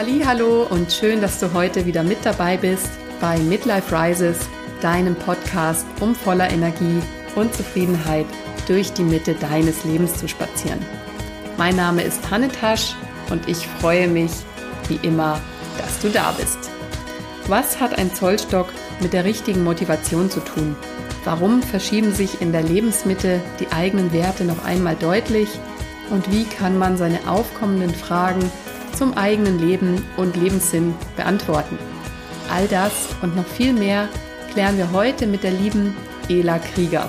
Hallo und schön, dass du heute wieder mit dabei bist bei Midlife Rises, deinem Podcast, um voller Energie und Zufriedenheit durch die Mitte deines Lebens zu spazieren. Mein Name ist Hanne Tasch und ich freue mich, wie immer, dass du da bist. Was hat ein Zollstock mit der richtigen Motivation zu tun? Warum verschieben sich in der Lebensmitte die eigenen Werte noch einmal deutlich? Und wie kann man seine aufkommenden Fragen zum eigenen Leben und Lebenssinn beantworten. All das und noch viel mehr klären wir heute mit der lieben Ela Krieger.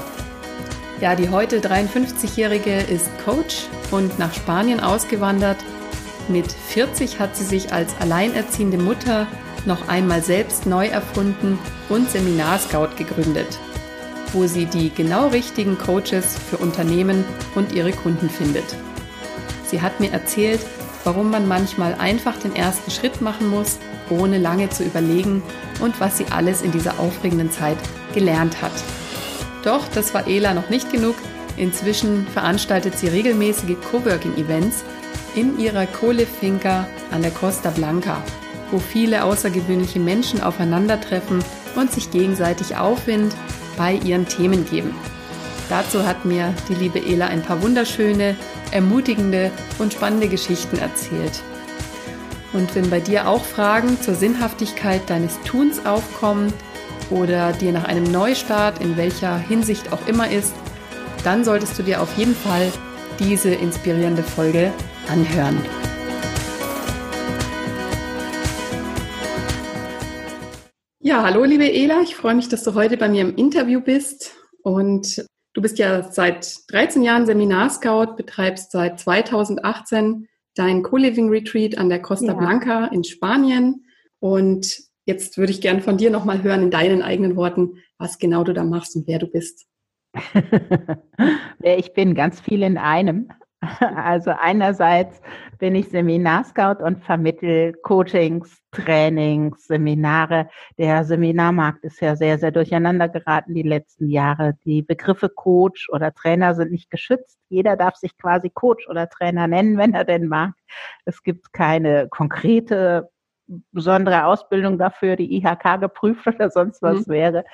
Ja, die heute 53-Jährige ist Coach und nach Spanien ausgewandert. Mit 40 hat sie sich als alleinerziehende Mutter noch einmal selbst neu erfunden und Seminarscout gegründet, wo sie die genau richtigen Coaches für Unternehmen und ihre Kunden findet. Sie hat mir erzählt, warum man manchmal einfach den ersten Schritt machen muss, ohne lange zu überlegen und was sie alles in dieser aufregenden Zeit gelernt hat. Doch das war Ela noch nicht genug. Inzwischen veranstaltet sie regelmäßige Coworking-Events in ihrer Kohlefinca an der Costa Blanca, wo viele außergewöhnliche Menschen aufeinandertreffen und sich gegenseitig Aufwind bei ihren Themen geben. Dazu hat mir die liebe Ela ein paar wunderschöne ermutigende und spannende Geschichten erzählt. Und wenn bei dir auch Fragen zur Sinnhaftigkeit deines Tuns aufkommen oder dir nach einem Neustart in welcher Hinsicht auch immer ist, dann solltest du dir auf jeden Fall diese inspirierende Folge anhören. Ja, hallo liebe Ela, ich freue mich, dass du heute bei mir im Interview bist und Du bist ja seit 13 Jahren Seminarscout, betreibst seit 2018 dein Co-Living Retreat an der Costa ja. Blanca in Spanien. Und jetzt würde ich gerne von dir nochmal hören in deinen eigenen Worten, was genau du da machst und wer du bist. wer ich bin, ganz viel in einem. Also einerseits bin ich Seminarscout und vermittel Coachings, Trainings, Seminare. Der Seminarmarkt ist ja sehr, sehr durcheinander geraten die letzten Jahre. Die Begriffe Coach oder Trainer sind nicht geschützt. Jeder darf sich quasi Coach oder Trainer nennen, wenn er denn mag. Es gibt keine konkrete besondere Ausbildung dafür, die IHK geprüft oder sonst was mhm. wäre.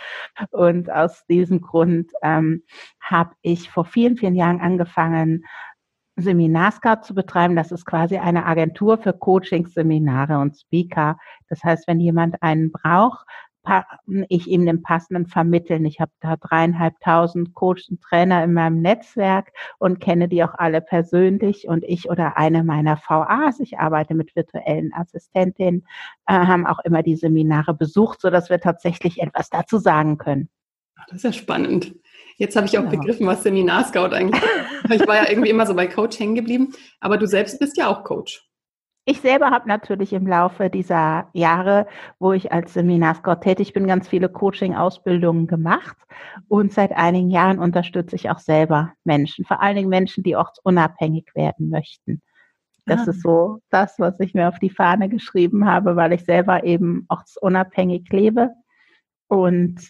Und aus diesem Grund ähm, habe ich vor vielen, vielen Jahren angefangen, Seminarscout zu betreiben. Das ist quasi eine Agentur für Coachings, Seminare und Speaker. Das heißt, wenn jemand einen braucht, ich ihm den passenden vermitteln. Ich habe da dreieinhalbtausend Coaches und Trainer in meinem Netzwerk und kenne die auch alle persönlich. Und ich oder eine meiner VAs, ich arbeite mit virtuellen Assistentinnen, äh, haben auch immer die Seminare besucht, so dass wir tatsächlich etwas dazu sagen können. Das ist ja spannend. Jetzt habe ich auch genau. begriffen, was Seminarscout eigentlich ist. Ich war ja irgendwie immer so bei Coach hängen geblieben, aber du selbst bist ja auch Coach. Ich selber habe natürlich im Laufe dieser Jahre, wo ich als Seminarscout tätig bin, ganz viele Coaching-Ausbildungen gemacht und seit einigen Jahren unterstütze ich auch selber Menschen, vor allen Dingen Menschen, die ortsunabhängig werden möchten. Das ah. ist so das, was ich mir auf die Fahne geschrieben habe, weil ich selber eben ortsunabhängig lebe und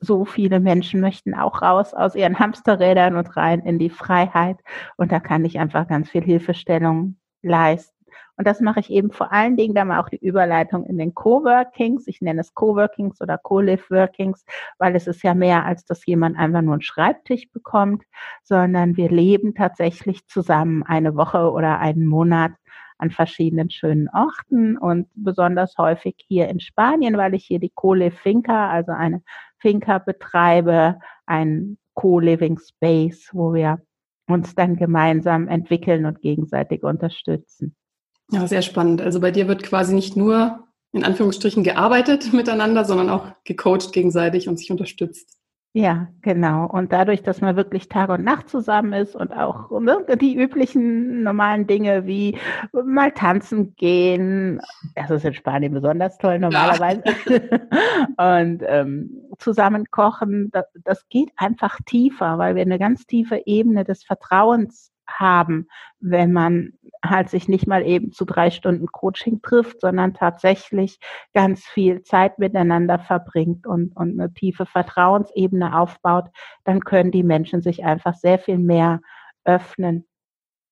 so viele Menschen möchten auch raus aus ihren Hamsterrädern und rein in die Freiheit. Und da kann ich einfach ganz viel Hilfestellung leisten. Und das mache ich eben vor allen Dingen, da mal auch die Überleitung in den Coworkings. Ich nenne es Coworkings oder Co-Live-Workings, weil es ist ja mehr, als dass jemand einfach nur einen Schreibtisch bekommt, sondern wir leben tatsächlich zusammen eine Woche oder einen Monat an verschiedenen schönen Orten und besonders häufig hier in Spanien, weil ich hier die Cole Finca, also eine Finca betreibe, ein Co-Living Space, wo wir uns dann gemeinsam entwickeln und gegenseitig unterstützen. Ja, sehr spannend. Also bei dir wird quasi nicht nur in Anführungsstrichen gearbeitet miteinander, sondern auch gecoacht gegenseitig und sich unterstützt. Ja, genau. Und dadurch, dass man wirklich Tag und Nacht zusammen ist und auch ne, die üblichen normalen Dinge wie mal tanzen gehen, das ist in Spanien besonders toll normalerweise, ja. und ähm, zusammen kochen, das, das geht einfach tiefer, weil wir eine ganz tiefe Ebene des Vertrauens haben, wenn man halt sich nicht mal eben zu drei Stunden Coaching trifft, sondern tatsächlich ganz viel Zeit miteinander verbringt und, und eine tiefe Vertrauensebene aufbaut, dann können die Menschen sich einfach sehr viel mehr öffnen.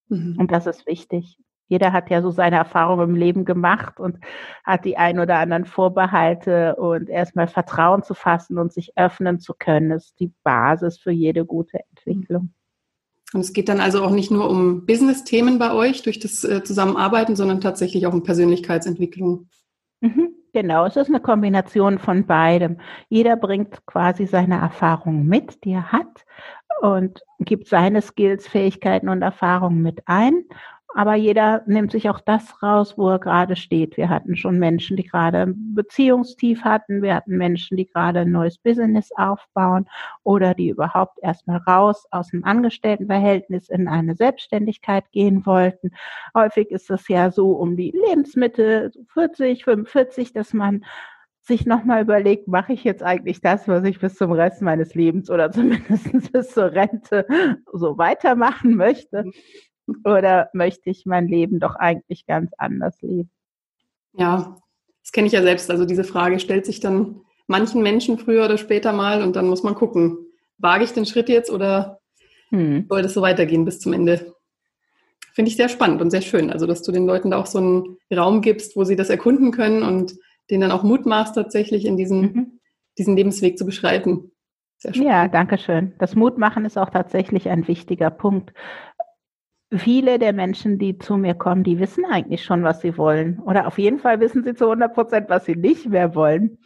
Mhm. Und das ist wichtig. jeder hat ja so seine Erfahrungen im Leben gemacht und hat die ein oder anderen Vorbehalte und erstmal Vertrauen zu fassen und sich öffnen zu können, ist die Basis für jede gute Entwicklung. Und es geht dann also auch nicht nur um Business-Themen bei euch durch das äh, Zusammenarbeiten, sondern tatsächlich auch um Persönlichkeitsentwicklung. Mhm, genau, es ist eine Kombination von beidem. Jeder bringt quasi seine Erfahrungen mit, die er hat und gibt seine Skills, Fähigkeiten und Erfahrungen mit ein aber jeder nimmt sich auch das raus, wo er gerade steht. Wir hatten schon Menschen, die gerade Beziehungstief hatten. Wir hatten Menschen, die gerade ein neues Business aufbauen oder die überhaupt erstmal raus aus dem Angestelltenverhältnis in eine Selbstständigkeit gehen wollten. Häufig ist es ja so um die Lebensmittel 40, 45, dass man sich nochmal überlegt, mache ich jetzt eigentlich das, was ich bis zum Rest meines Lebens oder zumindest bis zur Rente so weitermachen möchte. Oder möchte ich mein Leben doch eigentlich ganz anders leben? Ja, das kenne ich ja selbst. Also diese Frage stellt sich dann manchen Menschen früher oder später mal und dann muss man gucken, wage ich den Schritt jetzt oder hm. soll das so weitergehen bis zum Ende? Finde ich sehr spannend und sehr schön. Also, dass du den Leuten da auch so einen Raum gibst, wo sie das erkunden können und denen dann auch Mut machst, tatsächlich in diesen, mhm. diesen Lebensweg zu beschreiten. Ja, danke schön. Das Mutmachen ist auch tatsächlich ein wichtiger Punkt viele der Menschen, die zu mir kommen, die wissen eigentlich schon, was sie wollen. Oder auf jeden Fall wissen sie zu 100 Prozent, was sie nicht mehr wollen.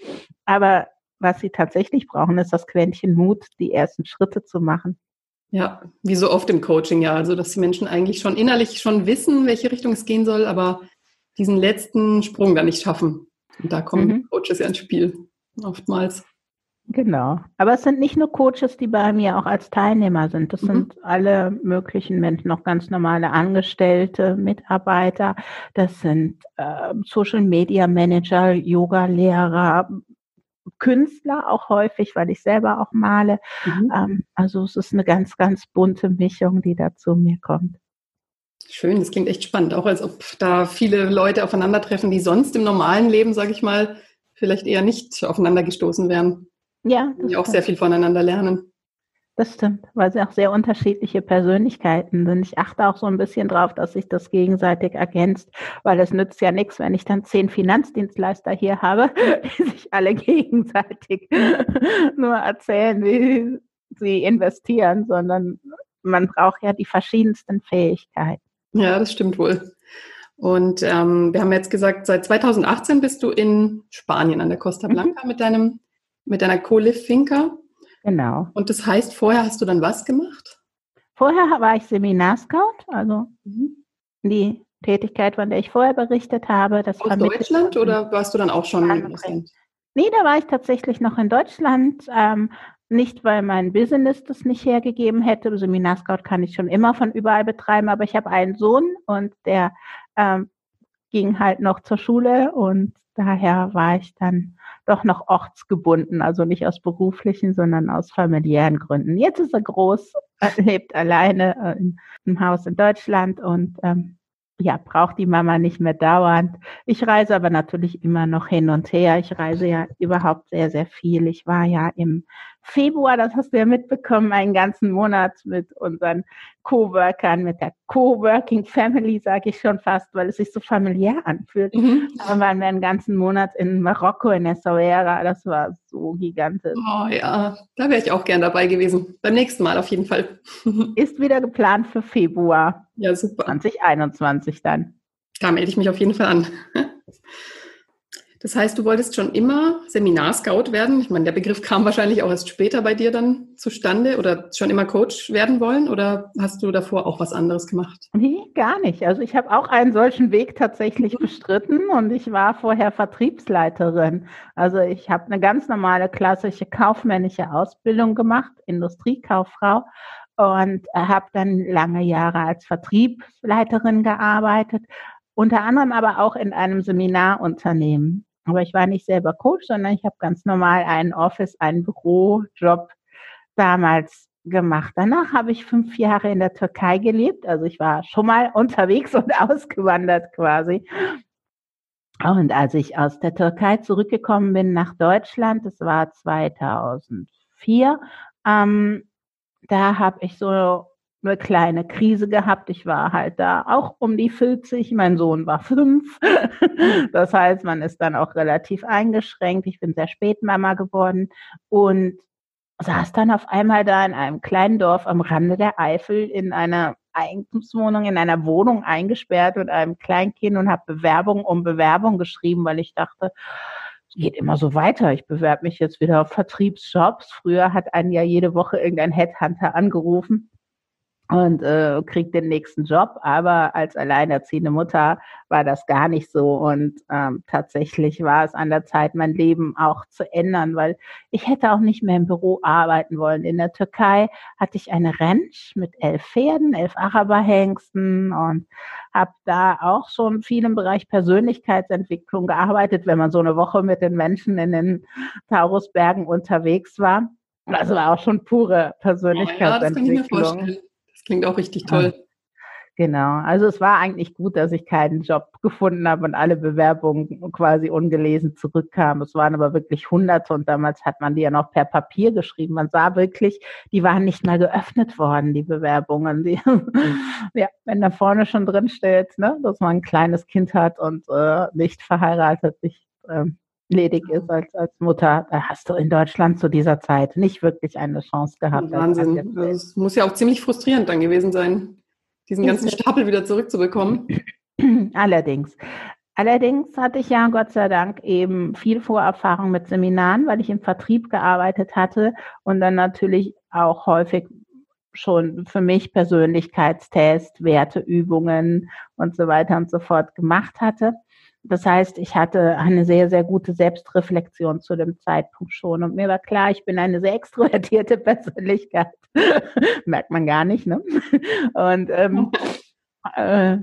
Aber was sie tatsächlich brauchen, ist das Quäntchen Mut, die ersten Schritte zu machen. Ja, wie so oft im Coaching, ja. Also, dass die Menschen eigentlich schon innerlich schon wissen, welche Richtung es gehen soll, aber diesen letzten Sprung dann nicht schaffen. Und da kommen mhm. Coaches ja ins Spiel, oftmals. Genau. Aber es sind nicht nur Coaches, die bei mir auch als Teilnehmer sind. Das mhm. sind alle möglichen Menschen, auch ganz normale Angestellte, Mitarbeiter. Das sind äh, Social Media Manager, Yoga-Lehrer, Künstler auch häufig, weil ich selber auch male. Mhm. Ähm, also es ist eine ganz, ganz bunte Mischung, die da zu mir kommt. Schön, das klingt echt spannend. Auch als ob da viele Leute aufeinandertreffen, die sonst im normalen Leben, sage ich mal, vielleicht eher nicht aufeinander gestoßen wären. Ja. Die auch sehr viel voneinander lernen. Das stimmt, weil sie auch sehr unterschiedliche Persönlichkeiten sind. Ich achte auch so ein bisschen drauf, dass sich das gegenseitig ergänzt, weil es nützt ja nichts, wenn ich dann zehn Finanzdienstleister hier habe, die sich alle gegenseitig nur erzählen, wie sie investieren, sondern man braucht ja die verschiedensten Fähigkeiten. Ja, das stimmt wohl. Und ähm, wir haben jetzt gesagt, seit 2018 bist du in Spanien an der Costa mhm. Blanca mhm. mit deinem mit deiner Co-Live-Finca. Genau. Und das heißt, vorher hast du dann was gemacht? Vorher war ich Seminarscout, also mhm. die Tätigkeit, von der ich vorher berichtet habe. Das Aus Deutschland oder warst du dann auch schon in Ausland? Nee, da war ich tatsächlich noch in Deutschland. Ähm, nicht, weil mein Business das nicht hergegeben hätte. Seminarscout kann ich schon immer von überall betreiben, aber ich habe einen Sohn und der ähm, ging halt noch zur Schule und daher war ich dann doch noch ortsgebunden, also nicht aus beruflichen, sondern aus familiären Gründen. Jetzt ist er groß, lebt alleine äh, in einem Haus in Deutschland und ähm, ja, braucht die Mama nicht mehr dauernd. Ich reise aber natürlich immer noch hin und her. Ich reise ja überhaupt sehr, sehr viel. Ich war ja im Februar, das hast du ja mitbekommen, einen ganzen Monat mit unseren Coworkern, mit der Coworking Family, sage ich schon fast, weil es sich so familiär anfühlt. Mhm. Aber waren wir einen ganzen Monat in Marokko, in Essaouira. Das war so gigantisch. Oh ja, da wäre ich auch gern dabei gewesen. Beim nächsten Mal auf jeden Fall. Ist wieder geplant für Februar. Ja, super. 2021 dann. Da melde ich mich auf jeden Fall an. Das heißt, du wolltest schon immer Seminarscout werden. Ich meine, der Begriff kam wahrscheinlich auch erst später bei dir dann zustande oder schon immer Coach werden wollen oder hast du davor auch was anderes gemacht? Nee, gar nicht. Also ich habe auch einen solchen Weg tatsächlich bestritten und ich war vorher Vertriebsleiterin. Also ich habe eine ganz normale klassische kaufmännische Ausbildung gemacht, Industriekauffrau und habe dann lange Jahre als Vertriebsleiterin gearbeitet unter anderem aber auch in einem Seminarunternehmen. Aber ich war nicht selber Coach, sondern ich habe ganz normal einen Office, einen Bürojob damals gemacht. Danach habe ich fünf Jahre in der Türkei gelebt. Also ich war schon mal unterwegs und ausgewandert quasi. Und als ich aus der Türkei zurückgekommen bin nach Deutschland, das war 2004, ähm, da habe ich so eine kleine Krise gehabt. Ich war halt da auch um die 40. Mein Sohn war fünf. Das heißt, man ist dann auch relativ eingeschränkt. Ich bin sehr spät Mama geworden und saß dann auf einmal da in einem kleinen Dorf am Rande der Eifel in einer Eigentumswohnung, in einer Wohnung eingesperrt mit einem Kleinkind und habe Bewerbung um Bewerbung geschrieben, weil ich dachte, es geht immer so weiter. Ich bewerbe mich jetzt wieder auf Vertriebsjobs. Früher hat einen ja jede Woche irgendein Headhunter angerufen und äh, kriegt den nächsten Job. Aber als alleinerziehende Mutter war das gar nicht so. Und ähm, tatsächlich war es an der Zeit, mein Leben auch zu ändern, weil ich hätte auch nicht mehr im Büro arbeiten wollen. In der Türkei hatte ich eine Ranch mit elf Pferden, elf Araberhengsten und habe da auch schon viel im Bereich Persönlichkeitsentwicklung gearbeitet, wenn man so eine Woche mit den Menschen in den Taurusbergen unterwegs war. Das war auch schon pure Persönlichkeitsentwicklung. Ja, Klingt auch richtig toll. Genau, also es war eigentlich gut, dass ich keinen Job gefunden habe und alle Bewerbungen quasi ungelesen zurückkamen. Es waren aber wirklich Hunderte und damals hat man die ja noch per Papier geschrieben. Man sah wirklich, die waren nicht mal geöffnet worden, die Bewerbungen. Die, ja, wenn da vorne schon drin steht, ne, dass man ein kleines Kind hat und äh, nicht verheiratet, nicht äh, ledig ist als, als Mutter, da hast du in Deutschland zu dieser Zeit nicht wirklich eine Chance gehabt. Wahnsinn. Das muss ja auch ziemlich frustrierend dann gewesen sein, diesen ganzen Stapel wieder zurückzubekommen. Allerdings. Allerdings hatte ich ja Gott sei Dank eben viel Vorerfahrung mit Seminaren, weil ich im Vertrieb gearbeitet hatte und dann natürlich auch häufig schon für mich Persönlichkeitstest, Werteübungen und so weiter und so fort gemacht hatte. Das heißt, ich hatte eine sehr, sehr gute Selbstreflexion zu dem Zeitpunkt schon. Und mir war klar, ich bin eine sehr extrovertierte Persönlichkeit. Merkt man gar nicht, ne? Und ähm, äh,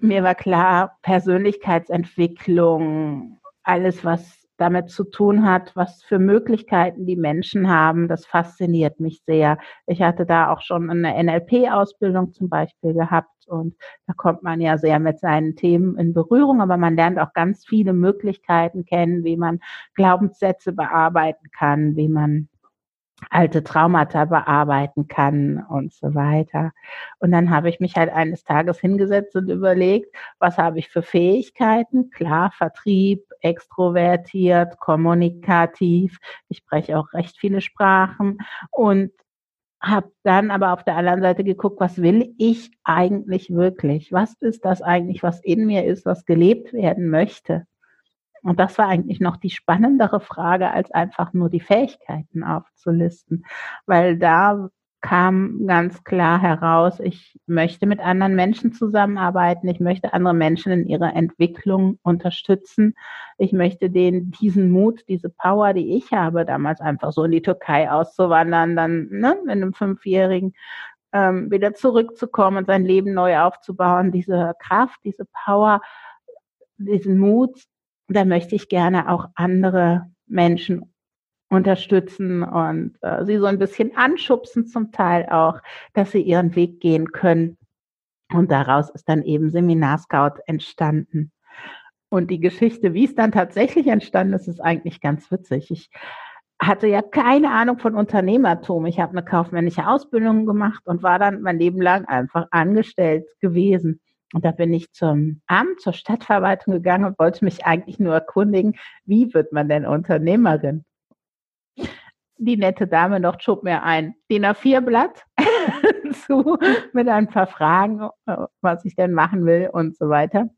mir war klar, Persönlichkeitsentwicklung, alles, was damit zu tun hat, was für Möglichkeiten die Menschen haben. Das fasziniert mich sehr. Ich hatte da auch schon eine NLP-Ausbildung zum Beispiel gehabt und da kommt man ja sehr mit seinen Themen in Berührung, aber man lernt auch ganz viele Möglichkeiten kennen, wie man Glaubenssätze bearbeiten kann, wie man alte Traumata bearbeiten kann und so weiter. Und dann habe ich mich halt eines Tages hingesetzt und überlegt, was habe ich für Fähigkeiten? Klar, Vertrieb, extrovertiert, kommunikativ. Ich spreche auch recht viele Sprachen und habe dann aber auf der anderen Seite geguckt, was will ich eigentlich wirklich? Was ist das eigentlich, was in mir ist, was gelebt werden möchte? Und das war eigentlich noch die spannendere Frage, als einfach nur die Fähigkeiten aufzulisten, weil da kam ganz klar heraus, ich möchte mit anderen Menschen zusammenarbeiten, ich möchte andere Menschen in ihrer Entwicklung unterstützen, ich möchte denen diesen Mut, diese Power, die ich habe, damals einfach so in die Türkei auszuwandern, dann ne, mit einem Fünfjährigen ähm, wieder zurückzukommen und sein Leben neu aufzubauen, diese Kraft, diese Power, diesen Mut da möchte ich gerne auch andere Menschen unterstützen und äh, sie so ein bisschen anschubsen zum Teil auch, dass sie ihren Weg gehen können. Und daraus ist dann eben Seminar Scout entstanden. Und die Geschichte, wie es dann tatsächlich entstanden ist, ist eigentlich ganz witzig. Ich hatte ja keine Ahnung von Unternehmertum. Ich habe eine kaufmännische Ausbildung gemacht und war dann mein Leben lang einfach angestellt gewesen. Und da bin ich zum Amt, zur Stadtverwaltung gegangen und wollte mich eigentlich nur erkundigen, wie wird man denn Unternehmerin? Die nette Dame noch schob mir ein DIN A4-Blatt zu mit ein paar Fragen, äh, was ich denn machen will und so weiter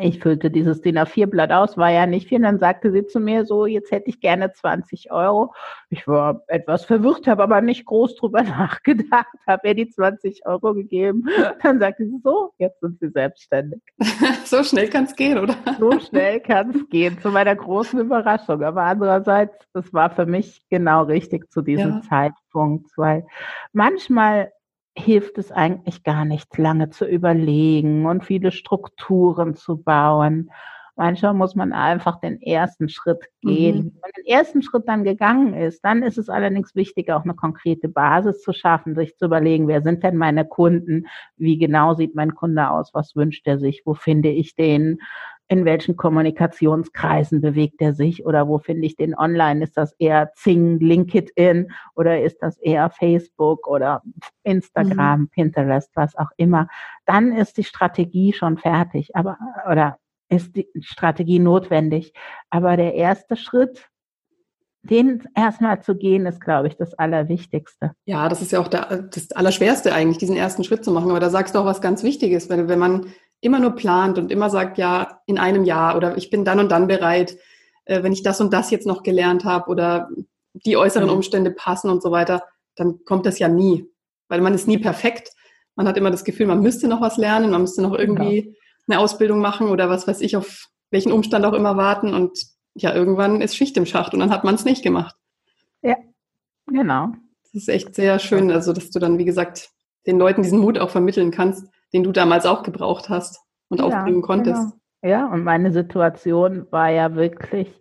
ich füllte dieses DIN A4-Blatt aus, war ja nicht viel. Und dann sagte sie zu mir so, jetzt hätte ich gerne 20 Euro. Ich war etwas verwirrt, habe aber nicht groß drüber nachgedacht, habe ihr die 20 Euro gegeben. Dann sagte sie so, jetzt sind sie selbstständig. so schnell kann es gehen, oder? so schnell kann es gehen, zu meiner großen Überraschung. Aber andererseits, das war für mich genau richtig zu diesem ja. Zeitpunkt, weil manchmal hilft es eigentlich gar nicht, lange zu überlegen und viele Strukturen zu bauen. Manchmal muss man einfach den ersten Schritt gehen. Mhm. Wenn man den ersten Schritt dann gegangen ist, dann ist es allerdings wichtig, auch eine konkrete Basis zu schaffen, sich zu überlegen, wer sind denn meine Kunden? Wie genau sieht mein Kunde aus? Was wünscht er sich? Wo finde ich den? In welchen Kommunikationskreisen bewegt er sich oder wo finde ich den online? Ist das eher Zing, LinkedIn oder ist das eher Facebook oder Instagram, mhm. Pinterest, was auch immer? Dann ist die Strategie schon fertig, aber oder ist die Strategie notwendig. Aber der erste Schritt, den erstmal zu gehen, ist, glaube ich, das Allerwichtigste. Ja, das ist ja auch der, das Allerschwerste eigentlich, diesen ersten Schritt zu machen. Aber da sagst du auch was ganz Wichtiges, wenn, wenn man immer nur plant und immer sagt, ja, in einem Jahr oder ich bin dann und dann bereit, äh, wenn ich das und das jetzt noch gelernt habe oder die äußeren mhm. Umstände passen und so weiter, dann kommt das ja nie. Weil man ist nie perfekt. Man hat immer das Gefühl, man müsste noch was lernen, man müsste noch irgendwie ja. eine Ausbildung machen oder was weiß ich, auf welchen Umstand auch immer warten. Und ja, irgendwann ist Schicht im Schacht und dann hat man es nicht gemacht. Ja, genau. Das ist echt sehr schön, also dass du dann, wie gesagt, den Leuten diesen Mut auch vermitteln kannst, den du damals auch gebraucht hast und ja, aufbringen konntest. Genau. Ja, und meine Situation war ja wirklich,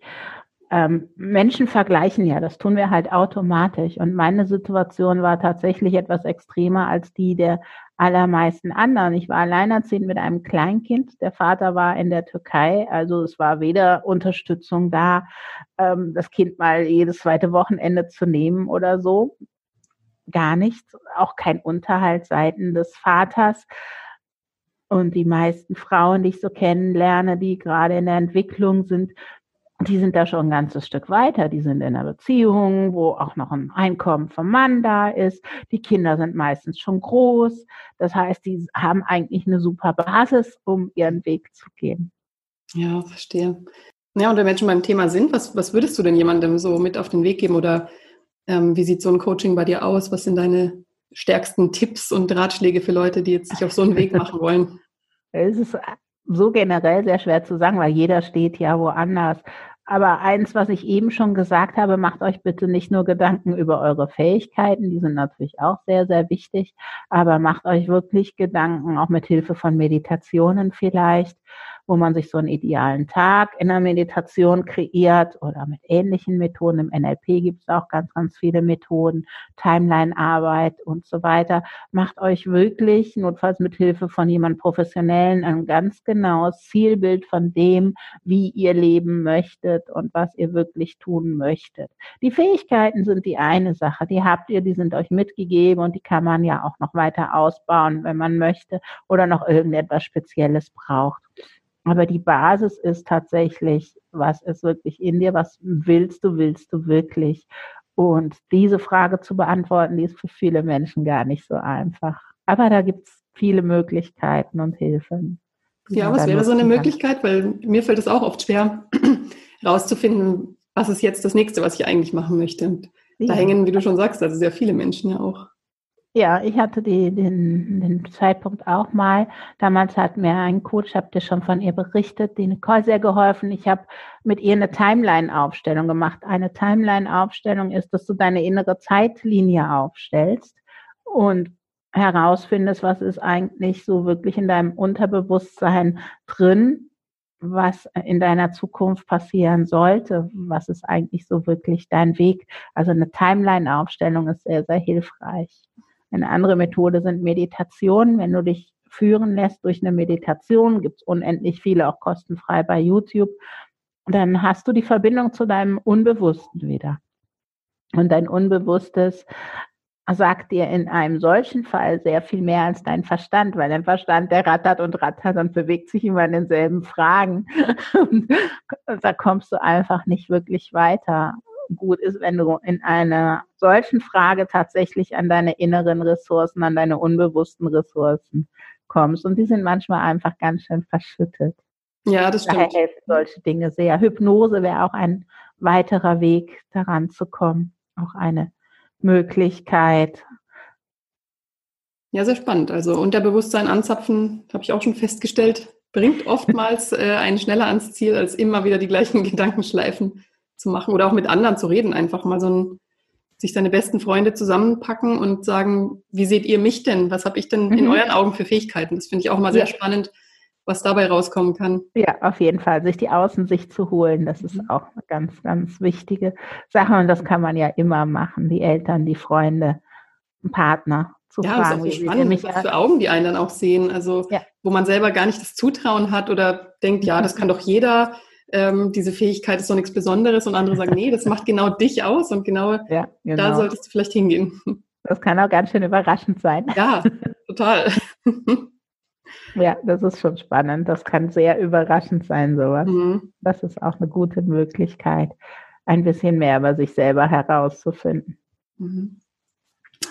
ähm, Menschen vergleichen ja, das tun wir halt automatisch. Und meine Situation war tatsächlich etwas extremer als die der allermeisten anderen. Ich war alleinerziehend mit einem Kleinkind. Der Vater war in der Türkei, also es war weder Unterstützung da, ähm, das Kind mal jedes zweite Wochenende zu nehmen oder so gar nichts, auch kein Unterhalt seiten des Vaters. Und die meisten Frauen, die ich so kennenlerne, die gerade in der Entwicklung sind, die sind da schon ein ganzes Stück weiter. Die sind in einer Beziehung, wo auch noch ein Einkommen vom Mann da ist. Die Kinder sind meistens schon groß. Das heißt, die haben eigentlich eine super Basis, um ihren Weg zu gehen. Ja, verstehe. Ja, und wenn wir schon beim Thema sind, was, was würdest du denn jemandem so mit auf den Weg geben oder ähm, wie sieht so ein Coaching bei dir aus? Was sind deine stärksten Tipps und Ratschläge für Leute, die jetzt sich auf so einen Weg machen wollen? Es ist so generell sehr schwer zu sagen, weil jeder steht ja woanders. Aber eins, was ich eben schon gesagt habe, macht euch bitte nicht nur Gedanken über eure Fähigkeiten, die sind natürlich auch sehr, sehr wichtig, aber macht euch wirklich Gedanken, auch mit Hilfe von Meditationen vielleicht, wo man sich so einen idealen Tag in der Meditation kreiert oder mit ähnlichen Methoden. Im NLP gibt es auch ganz, ganz viele Methoden, Timeline-Arbeit und so weiter. Macht euch wirklich, notfalls mit Hilfe von jemand Professionellen, ein ganz genaues Zielbild von dem, wie ihr leben möchtet und was ihr wirklich tun möchtet. Die Fähigkeiten sind die eine Sache, die habt ihr, die sind euch mitgegeben und die kann man ja auch noch weiter ausbauen, wenn man möchte oder noch irgendetwas Spezielles braucht. Aber die Basis ist tatsächlich, was ist wirklich in dir, was willst du, willst du wirklich? Und diese Frage zu beantworten, die ist für viele Menschen gar nicht so einfach. Aber da gibt es viele Möglichkeiten und Hilfen. Ja, was wäre so eine kann. Möglichkeit? Weil mir fällt es auch oft schwer, herauszufinden, was ist jetzt das nächste, was ich eigentlich machen möchte. Und ja. Da hängen, wie du schon sagst, also sehr viele Menschen ja auch. Ja, ich hatte die, den, den Zeitpunkt auch mal. Damals hat mir ein Coach, habt ihr schon von ihr berichtet, die Nicole sehr geholfen. Ich habe mit ihr eine Timeline-Aufstellung gemacht. Eine Timeline-Aufstellung ist, dass du deine innere Zeitlinie aufstellst und herausfindest, was ist eigentlich so wirklich in deinem Unterbewusstsein drin, was in deiner Zukunft passieren sollte, was ist eigentlich so wirklich dein Weg. Also eine Timeline-Aufstellung ist sehr, sehr hilfreich. Eine andere Methode sind Meditationen. Wenn du dich führen lässt durch eine Meditation, gibt es unendlich viele auch kostenfrei bei YouTube, dann hast du die Verbindung zu deinem Unbewussten wieder. Und dein Unbewusstes sagt dir in einem solchen Fall sehr viel mehr als dein Verstand, weil dein Verstand, der rattert und rattert und bewegt sich immer in denselben Fragen. Und da kommst du einfach nicht wirklich weiter gut ist, wenn du in einer solchen Frage tatsächlich an deine inneren Ressourcen, an deine unbewussten Ressourcen kommst. Und die sind manchmal einfach ganz schön verschüttet. Ja, das stimmt. Daher helfen solche Dinge sehr. Hypnose wäre auch ein weiterer Weg, daran zu kommen. Auch eine Möglichkeit. Ja, sehr spannend. Also Unterbewusstsein anzapfen, habe ich auch schon festgestellt, bringt oftmals äh, einen schneller ans Ziel, als immer wieder die gleichen Gedankenschleifen zu machen oder auch mit anderen zu reden, einfach mal so ein, sich seine besten Freunde zusammenpacken und sagen, wie seht ihr mich denn? Was habe ich denn mhm. in euren Augen für Fähigkeiten? Das finde ich auch mal sehr ja. spannend, was dabei rauskommen kann. Ja, auf jeden Fall, sich die Außensicht zu holen, das ist mhm. auch eine ganz, ganz wichtige Sache und das kann man ja immer machen, die Eltern, die Freunde, Partner, zu ja, fragen. Ja, ist auch spannend, was für Augen die einen dann auch sehen. Also ja. wo man selber gar nicht das Zutrauen hat oder denkt, ja, das kann doch jeder. Ähm, diese Fähigkeit ist doch nichts Besonderes und andere sagen, nee, das macht genau dich aus und genau, ja, genau. da solltest du vielleicht hingehen. Das kann auch ganz schön überraschend sein. Ja, total. Ja, das ist schon spannend. Das kann sehr überraschend sein, sowas. Mhm. Das ist auch eine gute Möglichkeit, ein bisschen mehr über sich selber herauszufinden. Mhm.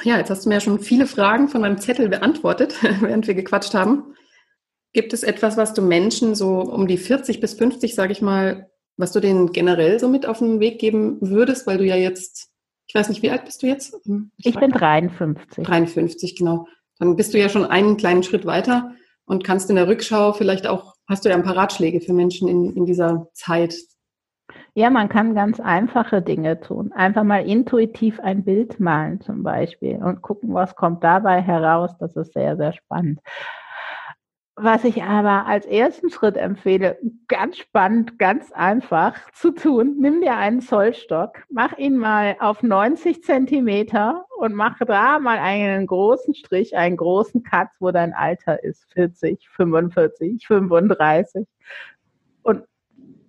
Ja, jetzt hast du mir ja schon viele Fragen von meinem Zettel beantwortet, während wir gequatscht haben. Gibt es etwas, was du Menschen so um die 40 bis 50, sage ich mal, was du denen generell so mit auf den Weg geben würdest, weil du ja jetzt, ich weiß nicht, wie alt bist du jetzt? Ich, ich bin 53. 53, genau. Dann bist du ja schon einen kleinen Schritt weiter und kannst in der Rückschau vielleicht auch, hast du ja ein paar Ratschläge für Menschen in, in dieser Zeit. Ja, man kann ganz einfache Dinge tun. Einfach mal intuitiv ein Bild malen zum Beispiel und gucken, was kommt dabei heraus. Das ist sehr, sehr spannend. Was ich aber als ersten Schritt empfehle, ganz spannend, ganz einfach zu tun, nimm dir einen Zollstock, mach ihn mal auf 90 Zentimeter und mach da mal einen großen Strich, einen großen Cut, wo dein Alter ist, 40, 45, 35. Und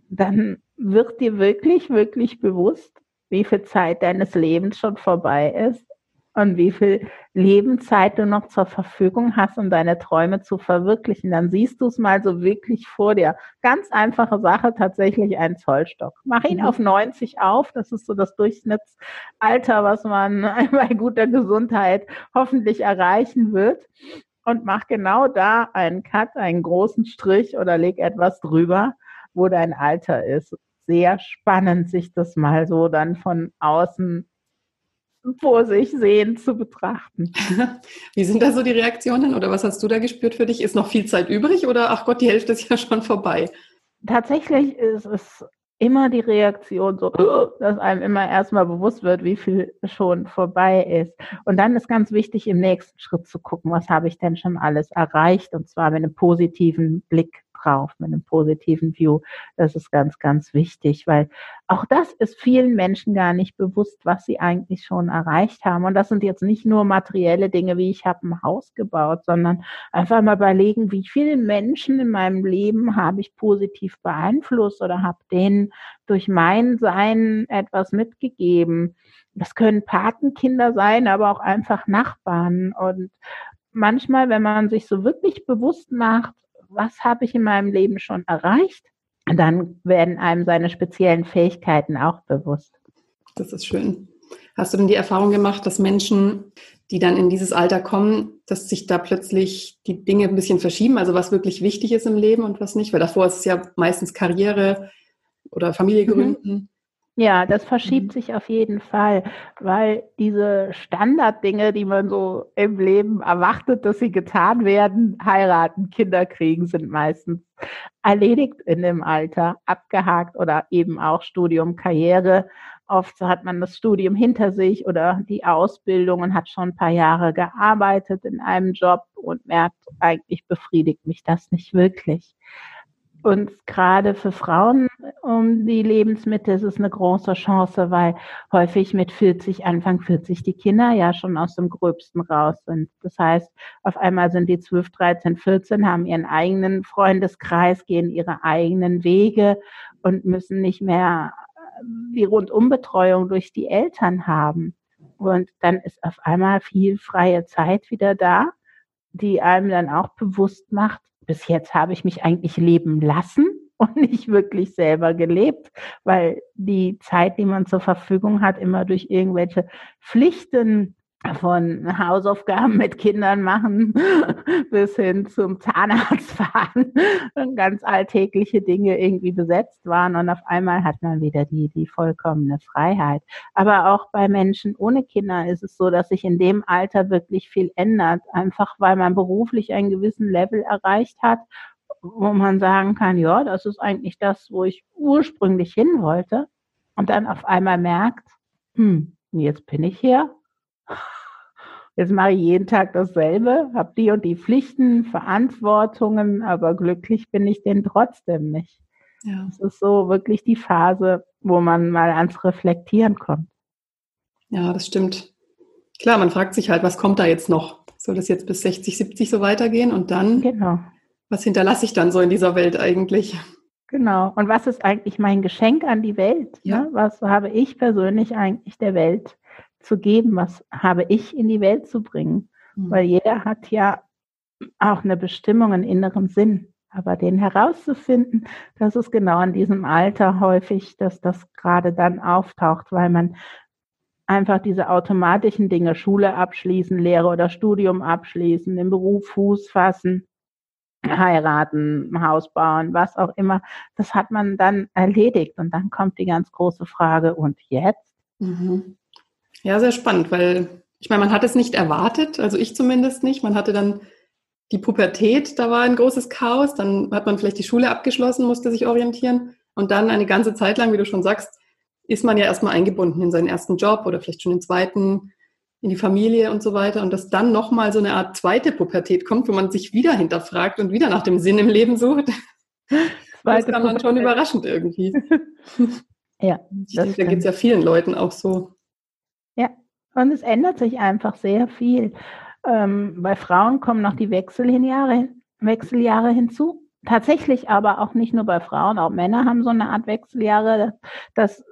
dann wird dir wirklich, wirklich bewusst, wie viel Zeit deines Lebens schon vorbei ist und wie viel Lebenszeit du noch zur Verfügung hast, um deine Träume zu verwirklichen. Dann siehst du es mal so wirklich vor dir. Ganz einfache Sache, tatsächlich ein Zollstock. Mach ihn mhm. auf 90 auf. Das ist so das Durchschnittsalter, was man bei guter Gesundheit hoffentlich erreichen wird. Und mach genau da einen Cut, einen großen Strich oder leg etwas drüber, wo dein Alter ist. Sehr spannend, sich das mal so dann von außen vor sich sehen zu betrachten. Wie sind da so die Reaktionen oder was hast du da gespürt für dich? Ist noch viel Zeit übrig oder ach Gott, die Hälfte ist ja schon vorbei? Tatsächlich ist es immer die Reaktion so, dass einem immer erstmal bewusst wird, wie viel schon vorbei ist. Und dann ist ganz wichtig, im nächsten Schritt zu gucken, was habe ich denn schon alles erreicht und zwar mit einem positiven Blick drauf, mit einem positiven View. Das ist ganz, ganz wichtig, weil auch das ist vielen Menschen gar nicht bewusst, was sie eigentlich schon erreicht haben. Und das sind jetzt nicht nur materielle Dinge, wie ich habe ein Haus gebaut, sondern einfach mal überlegen, wie viele Menschen in meinem Leben habe ich positiv beeinflusst oder habe denen durch mein Sein etwas mitgegeben. Das können Patenkinder sein, aber auch einfach Nachbarn. Und manchmal, wenn man sich so wirklich bewusst macht, was habe ich in meinem Leben schon erreicht, dann werden einem seine speziellen Fähigkeiten auch bewusst. Das ist schön. Hast du denn die Erfahrung gemacht, dass Menschen, die dann in dieses Alter kommen, dass sich da plötzlich die Dinge ein bisschen verschieben, also was wirklich wichtig ist im Leben und was nicht? Weil davor ist es ja meistens Karriere oder Familie mhm. gründen. Mhm. Ja, das verschiebt mhm. sich auf jeden Fall, weil diese Standarddinge, die man so im Leben erwartet, dass sie getan werden, heiraten, Kinder kriegen, sind meistens erledigt in dem Alter, abgehakt oder eben auch Studium, Karriere. Oft hat man das Studium hinter sich oder die Ausbildung und hat schon ein paar Jahre gearbeitet in einem Job und merkt, eigentlich befriedigt mich das nicht wirklich. Und gerade für Frauen um die Lebensmittel ist es eine große Chance, weil häufig mit 40, Anfang 40 die Kinder ja schon aus dem Gröbsten raus sind. Das heißt, auf einmal sind die 12, 13, 14, haben ihren eigenen Freundeskreis, gehen ihre eigenen Wege und müssen nicht mehr äh, die Rundumbetreuung durch die Eltern haben. Und dann ist auf einmal viel freie Zeit wieder da, die einem dann auch bewusst macht, bis jetzt habe ich mich eigentlich leben lassen und nicht wirklich selber gelebt, weil die Zeit, die man zur Verfügung hat, immer durch irgendwelche Pflichten von Hausaufgaben mit Kindern machen bis hin zum Zahnarzt fahren ganz alltägliche Dinge irgendwie besetzt waren. Und auf einmal hat man wieder die, die vollkommene Freiheit. Aber auch bei Menschen ohne Kinder ist es so, dass sich in dem Alter wirklich viel ändert, einfach weil man beruflich einen gewissen Level erreicht hat, wo man sagen kann, ja, das ist eigentlich das, wo ich ursprünglich hin wollte. Und dann auf einmal merkt, hm, jetzt bin ich hier Jetzt mache ich jeden Tag dasselbe, habe die und die Pflichten, Verantwortungen, aber glücklich bin ich denn trotzdem nicht. Ja. Das ist so wirklich die Phase, wo man mal ans Reflektieren kommt. Ja, das stimmt. Klar, man fragt sich halt, was kommt da jetzt noch? Soll das jetzt bis 60, 70 so weitergehen? Und dann, genau. was hinterlasse ich dann so in dieser Welt eigentlich? Genau. Und was ist eigentlich mein Geschenk an die Welt? Ja. Ne? Was habe ich persönlich eigentlich der Welt zu geben? Was habe ich in die Welt zu bringen? Mhm. Weil jeder hat ja auch eine Bestimmung, einen inneren Sinn. Aber den herauszufinden, das ist genau in diesem Alter häufig, dass das gerade dann auftaucht, weil man einfach diese automatischen Dinge, Schule abschließen, Lehre oder Studium abschließen, im Beruf Fuß fassen, heiraten, Haus bauen, was auch immer, das hat man dann erledigt. Und dann kommt die ganz große Frage, und jetzt? Mhm. Ja, sehr spannend, weil ich meine, man hat es nicht erwartet, also ich zumindest nicht. Man hatte dann die Pubertät, da war ein großes Chaos, dann hat man vielleicht die Schule abgeschlossen, musste sich orientieren und dann eine ganze Zeit lang, wie du schon sagst, ist man ja erstmal eingebunden in seinen ersten Job oder vielleicht schon den zweiten, in die Familie und so weiter und dass dann nochmal so eine Art zweite Pubertät kommt, wo man sich wieder hinterfragt und wieder nach dem Sinn im Leben sucht. das kam dann schon überraschend irgendwie. ja. Ich denke, da geht es ja vielen Leuten auch so. Und es ändert sich einfach sehr viel. Ähm, bei Frauen kommen noch die Wechseljahre, Wechseljahre hinzu. Tatsächlich aber auch nicht nur bei Frauen, auch Männer haben so eine Art Wechseljahre. Das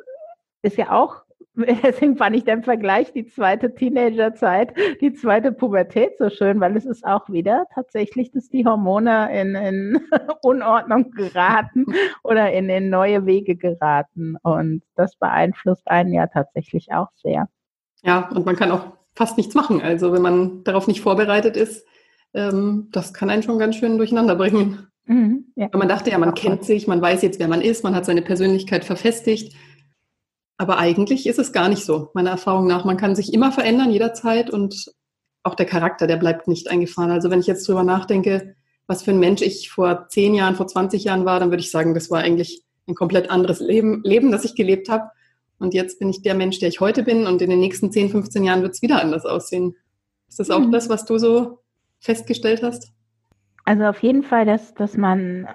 ist ja auch, deswegen fand ich den Vergleich, die zweite Teenagerzeit, die zweite Pubertät so schön, weil es ist auch wieder tatsächlich, dass die Hormone in, in Unordnung geraten oder in, in neue Wege geraten. Und das beeinflusst einen ja tatsächlich auch sehr. Ja, und man kann auch fast nichts machen. Also wenn man darauf nicht vorbereitet ist, ähm, das kann einen schon ganz schön durcheinander bringen. Mhm, ja. Man dachte ja, man kennt sich, man weiß jetzt, wer man ist, man hat seine Persönlichkeit verfestigt. Aber eigentlich ist es gar nicht so, meiner Erfahrung nach. Man kann sich immer verändern, jederzeit und auch der Charakter, der bleibt nicht eingefahren. Also wenn ich jetzt drüber nachdenke, was für ein Mensch ich vor zehn Jahren, vor 20 Jahren war, dann würde ich sagen, das war eigentlich ein komplett anderes Leben, Leben das ich gelebt habe. Und jetzt bin ich der Mensch, der ich heute bin und in den nächsten 10, 15 Jahren wird es wieder anders aussehen. Ist das auch mhm. das, was du so festgestellt hast? Also auf jeden Fall, dass, dass man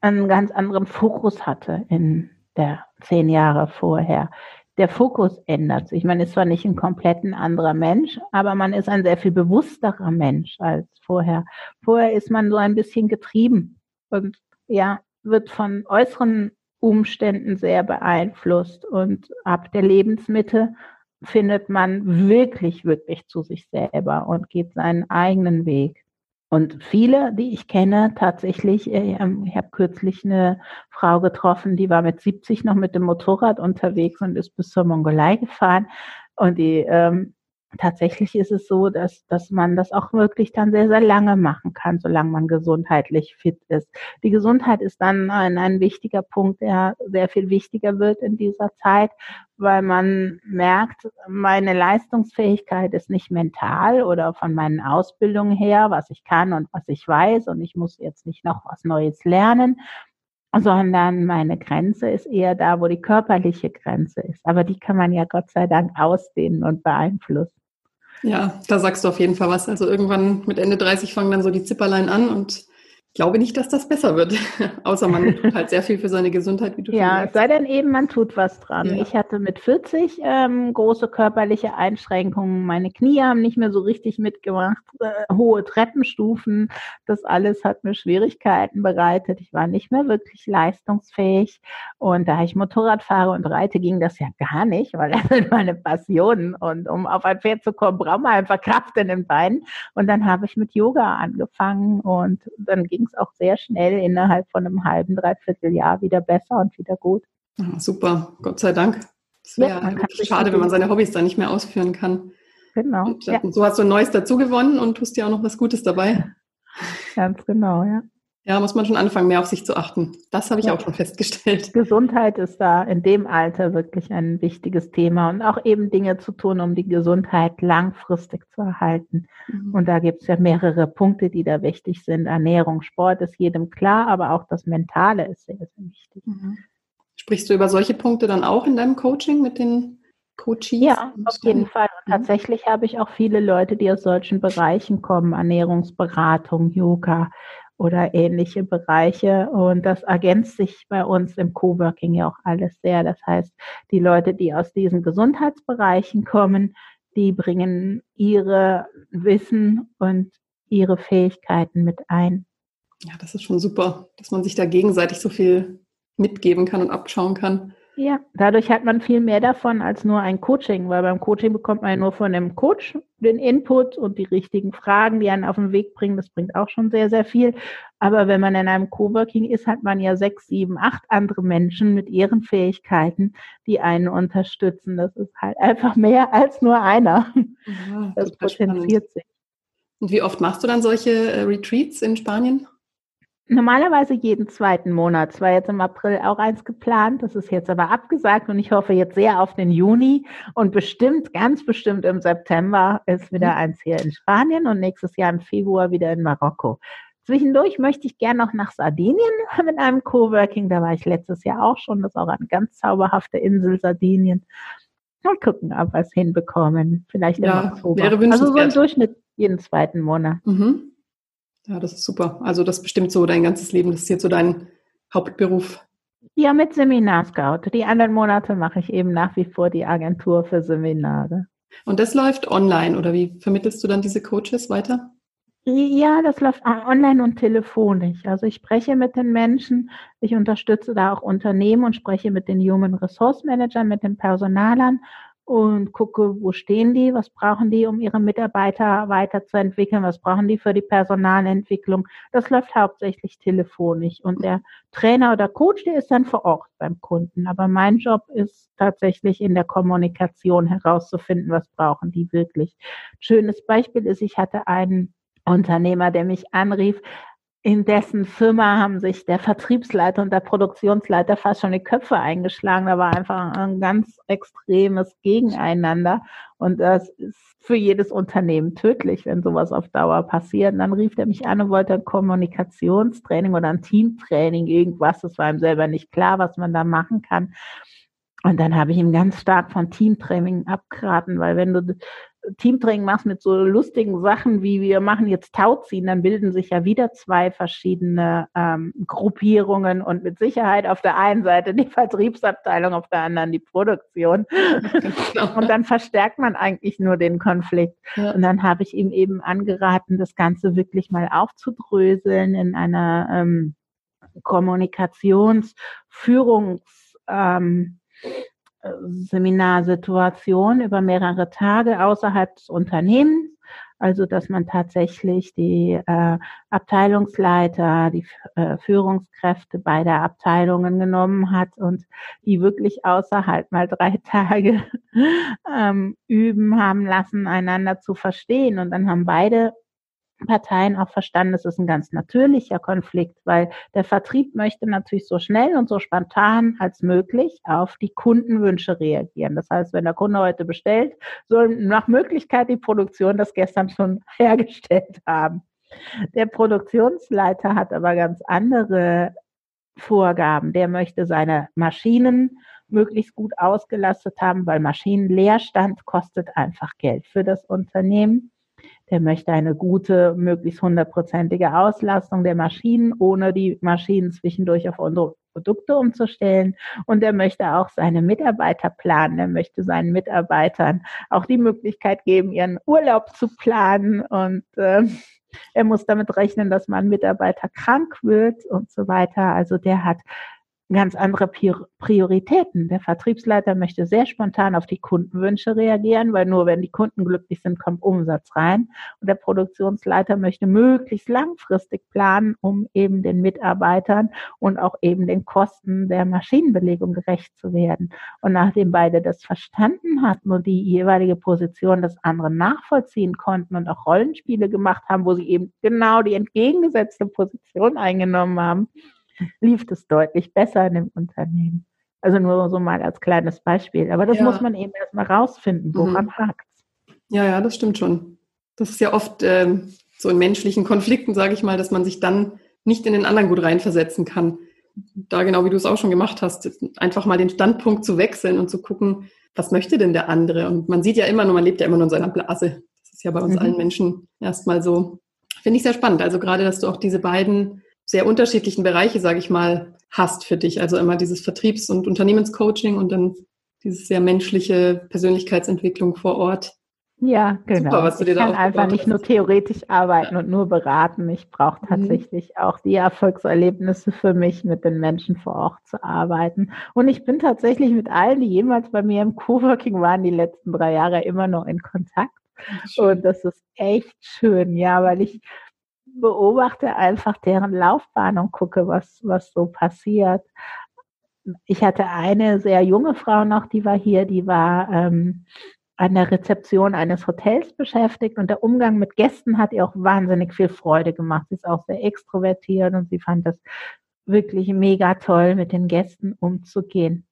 einen ganz anderen Fokus hatte in der zehn Jahre vorher. Der Fokus ändert sich. Man ist zwar nicht ein komplett anderer Mensch, aber man ist ein sehr viel bewussterer Mensch als vorher. Vorher ist man so ein bisschen getrieben und ja, wird von äußeren Umständen sehr beeinflusst. Und ab der Lebensmitte findet man wirklich, wirklich zu sich selber und geht seinen eigenen Weg. Und viele, die ich kenne, tatsächlich, äh, ich habe kürzlich eine Frau getroffen, die war mit 70 noch mit dem Motorrad unterwegs und ist bis zur Mongolei gefahren. Und die ähm, tatsächlich ist es so, dass, dass man das auch wirklich dann sehr, sehr lange machen kann, solange man gesundheitlich fit ist. Die Gesundheit ist dann ein, ein wichtiger Punkt, der sehr viel wichtiger wird in dieser Zeit, weil man merkt, meine Leistungsfähigkeit ist nicht mental oder von meinen Ausbildungen her, was ich kann und was ich weiß und ich muss jetzt nicht noch was Neues lernen, sondern meine Grenze ist eher da, wo die körperliche Grenze ist. Aber die kann man ja Gott sei Dank ausdehnen und beeinflussen. Ja, da sagst du auf jeden Fall was. Also irgendwann mit Ende 30 fangen dann so die Zipperlein an und glaube nicht, dass das besser wird. Außer man tut halt sehr viel für seine Gesundheit, wie du Ja, sei denn eben, man tut was dran. Ja. Ich hatte mit 40 ähm, große körperliche Einschränkungen. Meine Knie haben nicht mehr so richtig mitgemacht. Äh, hohe Treppenstufen. Das alles hat mir Schwierigkeiten bereitet. Ich war nicht mehr wirklich leistungsfähig. Und da ich Motorrad fahre und reite, ging das ja gar nicht, weil das sind meine Passionen. Und um auf ein Pferd zu kommen, braucht man einfach Kraft in den Beinen. Und dann habe ich mit Yoga angefangen und dann ging ging es auch sehr schnell innerhalb von einem halben, dreiviertel Jahr wieder besser und wieder gut. Ja, super, Gott sei Dank. Es wäre ja, schade, wenn man seine Hobbys dann nicht mehr ausführen kann. Genau. Und, ja. So hast du ein Neues dazu gewonnen und tust dir auch noch was Gutes dabei. Ganz genau, ja. Ja, muss man schon anfangen, mehr auf sich zu achten. Das habe ich ja. auch schon festgestellt. Gesundheit ist da in dem Alter wirklich ein wichtiges Thema und auch eben Dinge zu tun, um die Gesundheit langfristig zu erhalten. Mhm. Und da gibt es ja mehrere Punkte, die da wichtig sind. Ernährung, Sport ist jedem klar, aber auch das Mentale ist sehr, sehr wichtig. Mhm. Sprichst du über solche Punkte dann auch in deinem Coaching mit den Coaches? Ja, auf jeden Fall. Und mhm. tatsächlich habe ich auch viele Leute, die aus solchen Bereichen kommen, Ernährungsberatung, Yoga, oder ähnliche Bereiche. Und das ergänzt sich bei uns im Coworking ja auch alles sehr. Das heißt, die Leute, die aus diesen Gesundheitsbereichen kommen, die bringen ihre Wissen und ihre Fähigkeiten mit ein. Ja, das ist schon super, dass man sich da gegenseitig so viel mitgeben kann und abschauen kann. Ja, dadurch hat man viel mehr davon als nur ein Coaching, weil beim Coaching bekommt man ja nur von dem Coach den Input und die richtigen Fragen, die einen auf den Weg bringen. Das bringt auch schon sehr, sehr viel. Aber wenn man in einem Coworking ist, hat man ja sechs, sieben, acht andere Menschen mit ihren Fähigkeiten, die einen unterstützen. Das ist halt einfach mehr als nur einer. Ja, das potenziert sich. Und wie oft machst du dann solche äh, Retreats in Spanien? Normalerweise jeden zweiten Monat. Es war jetzt im April auch eins geplant. Das ist jetzt aber abgesagt und ich hoffe jetzt sehr auf den Juni und bestimmt, ganz bestimmt im September ist wieder mhm. eins hier in Spanien und nächstes Jahr im Februar wieder in Marokko. Zwischendurch möchte ich gerne noch nach Sardinien mit einem Coworking. Da war ich letztes Jahr auch schon. Das ist auch eine ganz zauberhafte Insel Sardinien. Mal gucken, ob wir es hinbekommen. Vielleicht ja, im Oktober. Wäre also so im Durchschnitt jeden zweiten Monat. Mhm. Ja, das ist super. Also das bestimmt so dein ganzes Leben. Das ist jetzt so dein Hauptberuf. Ja, mit Seminarscout. Die anderen Monate mache ich eben nach wie vor die Agentur für Seminare. Und das läuft online oder wie vermittelst du dann diese Coaches weiter? Ja, das läuft online und telefonisch. Also ich spreche mit den Menschen, ich unterstütze da auch Unternehmen und spreche mit den Human Resource Managern, mit den Personalern und gucke, wo stehen die, was brauchen die, um ihre Mitarbeiter weiterzuentwickeln, was brauchen die für die Personalentwicklung. Das läuft hauptsächlich telefonisch und der Trainer oder Coach, der ist dann vor Ort beim Kunden. Aber mein Job ist tatsächlich in der Kommunikation herauszufinden, was brauchen die wirklich. Schönes Beispiel ist, ich hatte einen Unternehmer, der mich anrief, in dessen Firma haben sich der Vertriebsleiter und der Produktionsleiter fast schon die Köpfe eingeschlagen. Da war einfach ein ganz extremes Gegeneinander. Und das ist für jedes Unternehmen tödlich, wenn sowas auf Dauer passiert. Und dann rief er mich an und wollte ein Kommunikationstraining oder ein Teamtraining, irgendwas. Das war ihm selber nicht klar, was man da machen kann. Und dann habe ich ihm ganz stark von Teamtraining abgeraten, weil wenn du Teamtraining machst mit so lustigen Sachen wie wir machen jetzt Tauziehen, dann bilden sich ja wieder zwei verschiedene ähm, Gruppierungen und mit Sicherheit auf der einen Seite die Vertriebsabteilung, auf der anderen die Produktion. Und dann verstärkt man eigentlich nur den Konflikt. Ja. Und dann habe ich ihm eben angeraten, das Ganze wirklich mal aufzudröseln in einer ähm, Kommunikationsführungs ähm, Seminarsituation über mehrere Tage außerhalb des Unternehmens. Also, dass man tatsächlich die äh, Abteilungsleiter, die äh, Führungskräfte beider Abteilungen genommen hat und die wirklich außerhalb mal drei Tage ähm, üben haben lassen, einander zu verstehen. Und dann haben beide Parteien auch verstanden, es ist ein ganz natürlicher Konflikt, weil der Vertrieb möchte natürlich so schnell und so spontan als möglich auf die Kundenwünsche reagieren. Das heißt, wenn der Kunde heute bestellt, soll nach Möglichkeit die Produktion das gestern schon hergestellt haben. Der Produktionsleiter hat aber ganz andere Vorgaben. Der möchte seine Maschinen möglichst gut ausgelastet haben, weil Maschinenleerstand kostet einfach Geld für das Unternehmen der möchte eine gute, möglichst hundertprozentige Auslastung der Maschinen, ohne die Maschinen zwischendurch auf unsere Produkte umzustellen. Und er möchte auch seine Mitarbeiter planen. Er möchte seinen Mitarbeitern auch die Möglichkeit geben, ihren Urlaub zu planen. Und äh, er muss damit rechnen, dass man Mitarbeiter krank wird und so weiter. Also der hat ganz andere Prioritäten. Der Vertriebsleiter möchte sehr spontan auf die Kundenwünsche reagieren, weil nur wenn die Kunden glücklich sind, kommt Umsatz rein. Und der Produktionsleiter möchte möglichst langfristig planen, um eben den Mitarbeitern und auch eben den Kosten der Maschinenbelegung gerecht zu werden. Und nachdem beide das verstanden hatten und die jeweilige Position des anderen nachvollziehen konnten und auch Rollenspiele gemacht haben, wo sie eben genau die entgegengesetzte Position eingenommen haben, lief es deutlich besser in dem Unternehmen. Also nur so mal als kleines Beispiel. Aber das ja. muss man eben erstmal rausfinden, woran mhm. hakt Ja, ja, das stimmt schon. Das ist ja oft äh, so in menschlichen Konflikten, sage ich mal, dass man sich dann nicht in den anderen gut reinversetzen kann. Da genau wie du es auch schon gemacht hast, einfach mal den Standpunkt zu wechseln und zu gucken, was möchte denn der andere? Und man sieht ja immer nur, man lebt ja immer nur in seiner Blase. Das ist ja bei uns mhm. allen Menschen erstmal so. Finde ich sehr spannend. Also gerade, dass du auch diese beiden sehr unterschiedlichen Bereiche, sage ich mal, hast für dich. Also immer dieses Vertriebs- und Unternehmenscoaching und dann dieses sehr menschliche Persönlichkeitsentwicklung vor Ort. Ja, genau. Super, ich kann einfach nicht hast. nur theoretisch arbeiten ja. und nur beraten. Ich brauche mhm. tatsächlich mhm. auch die Erfolgserlebnisse für mich, mit den Menschen vor Ort zu arbeiten. Und ich bin tatsächlich mit allen, die jemals bei mir im Coworking waren, die letzten drei Jahre immer noch in Kontakt. Und das ist echt schön, ja, weil ich beobachte einfach deren Laufbahn und gucke, was, was so passiert. Ich hatte eine sehr junge Frau noch, die war hier, die war ähm, an der Rezeption eines Hotels beschäftigt und der Umgang mit Gästen hat ihr auch wahnsinnig viel Freude gemacht. Sie ist auch sehr extrovertiert und sie fand das wirklich mega toll, mit den Gästen umzugehen.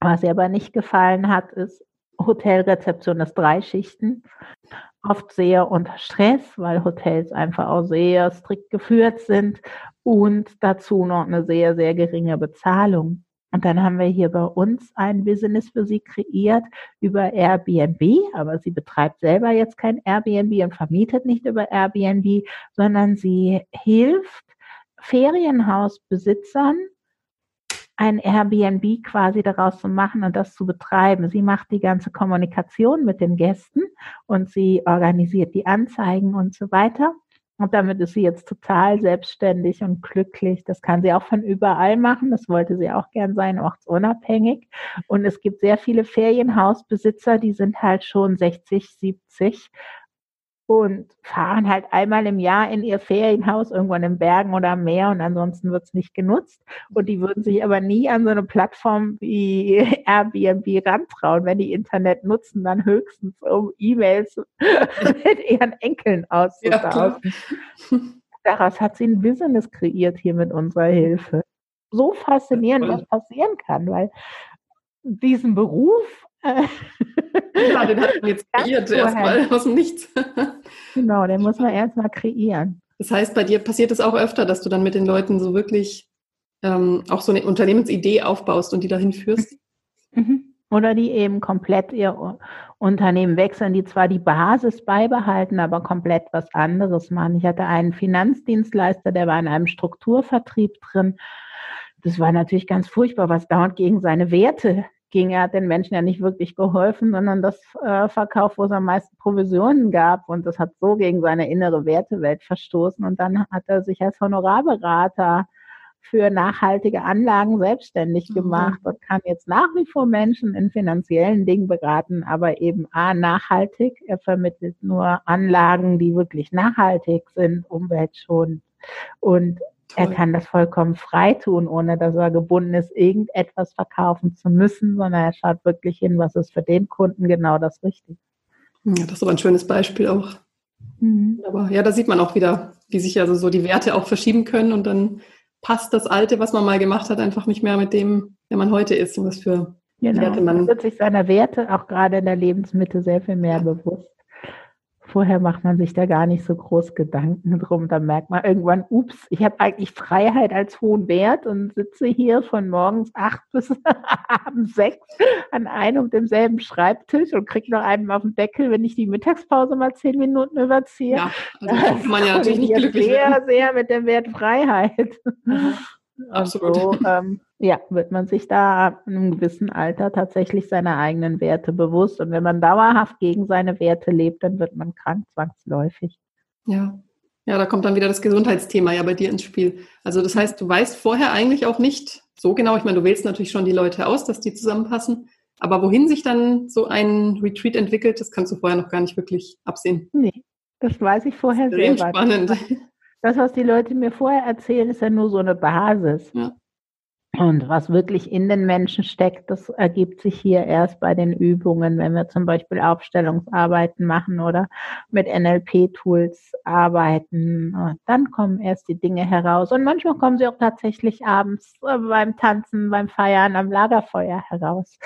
Was ihr aber nicht gefallen hat, ist, Hotelrezeption ist drei Schichten, oft sehr unter Stress, weil Hotels einfach auch sehr strikt geführt sind und dazu noch eine sehr, sehr geringe Bezahlung. Und dann haben wir hier bei uns ein Business für sie kreiert über Airbnb, aber sie betreibt selber jetzt kein Airbnb und vermietet nicht über Airbnb, sondern sie hilft Ferienhausbesitzern, ein Airbnb quasi daraus zu machen und das zu betreiben. Sie macht die ganze Kommunikation mit den Gästen und sie organisiert die Anzeigen und so weiter. Und damit ist sie jetzt total selbstständig und glücklich. Das kann sie auch von überall machen. Das wollte sie auch gern sein, ortsunabhängig. Und es gibt sehr viele Ferienhausbesitzer, die sind halt schon 60, 70 und fahren halt einmal im Jahr in ihr Ferienhaus irgendwo in den Bergen oder am Meer und ansonsten wird es nicht genutzt. Und die würden sich aber nie an so eine Plattform wie Airbnb rantrauen, wenn die Internet nutzen, dann höchstens um E-Mails mit ihren Enkeln auszutauschen. Ja, Daraus hat sie ein Business kreiert hier mit unserer Hilfe. So faszinierend, was passieren kann, weil diesen Beruf ja, den hat man jetzt kreiert erstmal aus dem Nichts. genau, den muss man erstmal kreieren. Das heißt, bei dir passiert es auch öfter, dass du dann mit den Leuten so wirklich ähm, auch so eine Unternehmensidee aufbaust und die dahin führst? Mhm. Oder die eben komplett ihr Unternehmen wechseln, die zwar die Basis beibehalten, aber komplett was anderes machen. Ich hatte einen Finanzdienstleister, der war in einem Strukturvertrieb drin. Das war natürlich ganz furchtbar, was dauernd gegen seine Werte ging. Er hat den Menschen ja nicht wirklich geholfen, sondern das äh, Verkauf, wo es am meisten Provisionen gab. Und das hat so gegen seine innere Wertewelt verstoßen. Und dann hat er sich als Honorarberater für nachhaltige Anlagen selbstständig mhm. gemacht mhm. und kann jetzt nach wie vor Menschen in finanziellen Dingen beraten, aber eben A, nachhaltig. Er vermittelt nur Anlagen, die wirklich nachhaltig sind, umweltschonend und er kann das vollkommen frei tun, ohne dass er gebunden ist, irgendetwas verkaufen zu müssen, sondern er schaut wirklich hin, was ist für den Kunden genau das Richtige. Ja, das ist aber ein schönes Beispiel auch. Mhm. Aber ja, da sieht man auch wieder, wie sich also so die Werte auch verschieben können und dann passt das Alte, was man mal gemacht hat, einfach nicht mehr mit dem, der man heute ist und was für genau. Werte man. Man wird sich seiner Werte auch gerade in der Lebensmitte sehr viel mehr bewusst. Vorher macht man sich da gar nicht so groß Gedanken drum. Da merkt man irgendwann, ups, ich habe eigentlich Freiheit als hohen Wert und sitze hier von morgens acht bis abends sechs an einem und demselben Schreibtisch und kriege noch einen auf den Deckel, wenn ich die Mittagspause mal zehn Minuten überziehe. Ja, also das man ja natürlich nicht glücklich sehr, werden. sehr mit dem Wert Freiheit. Mhm. Absolut. So, ähm, ja, wird man sich da in einem gewissen Alter tatsächlich seiner eigenen Werte bewusst. Und wenn man dauerhaft gegen seine Werte lebt, dann wird man krank zwangsläufig. Ja. Ja, da kommt dann wieder das Gesundheitsthema ja bei dir ins Spiel. Also das heißt, du weißt vorher eigentlich auch nicht so genau, ich meine, du wählst natürlich schon die Leute aus, dass die zusammenpassen, aber wohin sich dann so ein Retreat entwickelt, das kannst du vorher noch gar nicht wirklich absehen. Nee, das weiß ich vorher sehr spannend. Das, was die Leute mir vorher erzählen, ist ja nur so eine Basis. Ja. Und was wirklich in den Menschen steckt, das ergibt sich hier erst bei den Übungen, wenn wir zum Beispiel Aufstellungsarbeiten machen oder mit NLP-Tools arbeiten. Dann kommen erst die Dinge heraus. Und manchmal kommen sie auch tatsächlich abends äh, beim Tanzen, beim Feiern am Lagerfeuer heraus.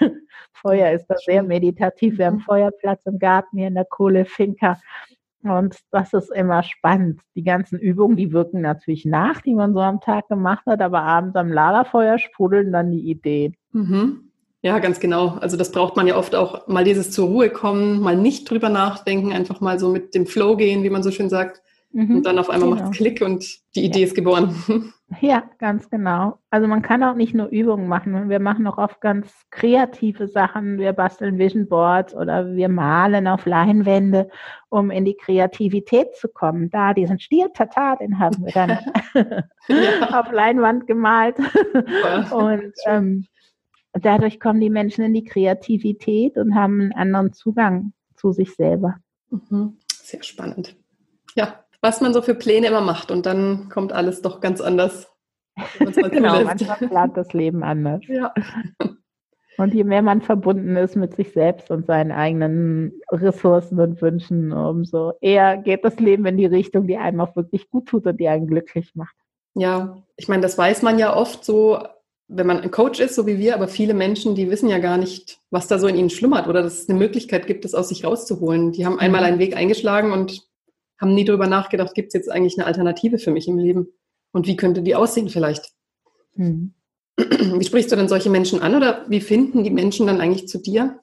Feuer ist da sehr meditativ. Wir haben mhm. Feuerplatz im Garten hier in der Kohlefinker. Und das ist immer spannend. Die ganzen Übungen, die wirken natürlich nach, die man so am Tag gemacht hat, aber abends am Lagerfeuer sprudeln dann die Ideen. Mhm. Ja, ganz genau. Also das braucht man ja oft auch mal dieses zur Ruhe kommen, mal nicht drüber nachdenken, einfach mal so mit dem Flow gehen, wie man so schön sagt. Mhm. Und dann auf einmal genau. macht es Klick und die Idee ja. ist geboren. Ja, ganz genau. Also man kann auch nicht nur Übungen machen. Wir machen auch oft ganz kreative Sachen. Wir basteln Vision Boards oder wir malen auf Leinwände, um in die Kreativität zu kommen. Da diesen Stier, tata, den haben wir dann auf Leinwand gemalt. Und ähm, dadurch kommen die Menschen in die Kreativität und haben einen anderen Zugang zu sich selber. Mhm. Sehr spannend. Ja, was man so für Pläne immer macht und dann kommt alles doch ganz anders. genau, manchmal plant das Leben anders. Ja. Und je mehr man verbunden ist mit sich selbst und seinen eigenen Ressourcen und Wünschen, umso eher geht das Leben in die Richtung, die einem auch wirklich gut tut und die einen glücklich macht. Ja, ich meine, das weiß man ja oft so, wenn man ein Coach ist, so wie wir, aber viele Menschen, die wissen ja gar nicht, was da so in ihnen schlummert oder dass es eine Möglichkeit gibt, das aus sich rauszuholen. Die haben einmal mhm. einen Weg eingeschlagen und haben nie darüber nachgedacht, gibt es jetzt eigentlich eine Alternative für mich im Leben? Und wie könnte die aussehen vielleicht? Hm. Wie sprichst du denn solche Menschen an oder wie finden die Menschen dann eigentlich zu dir?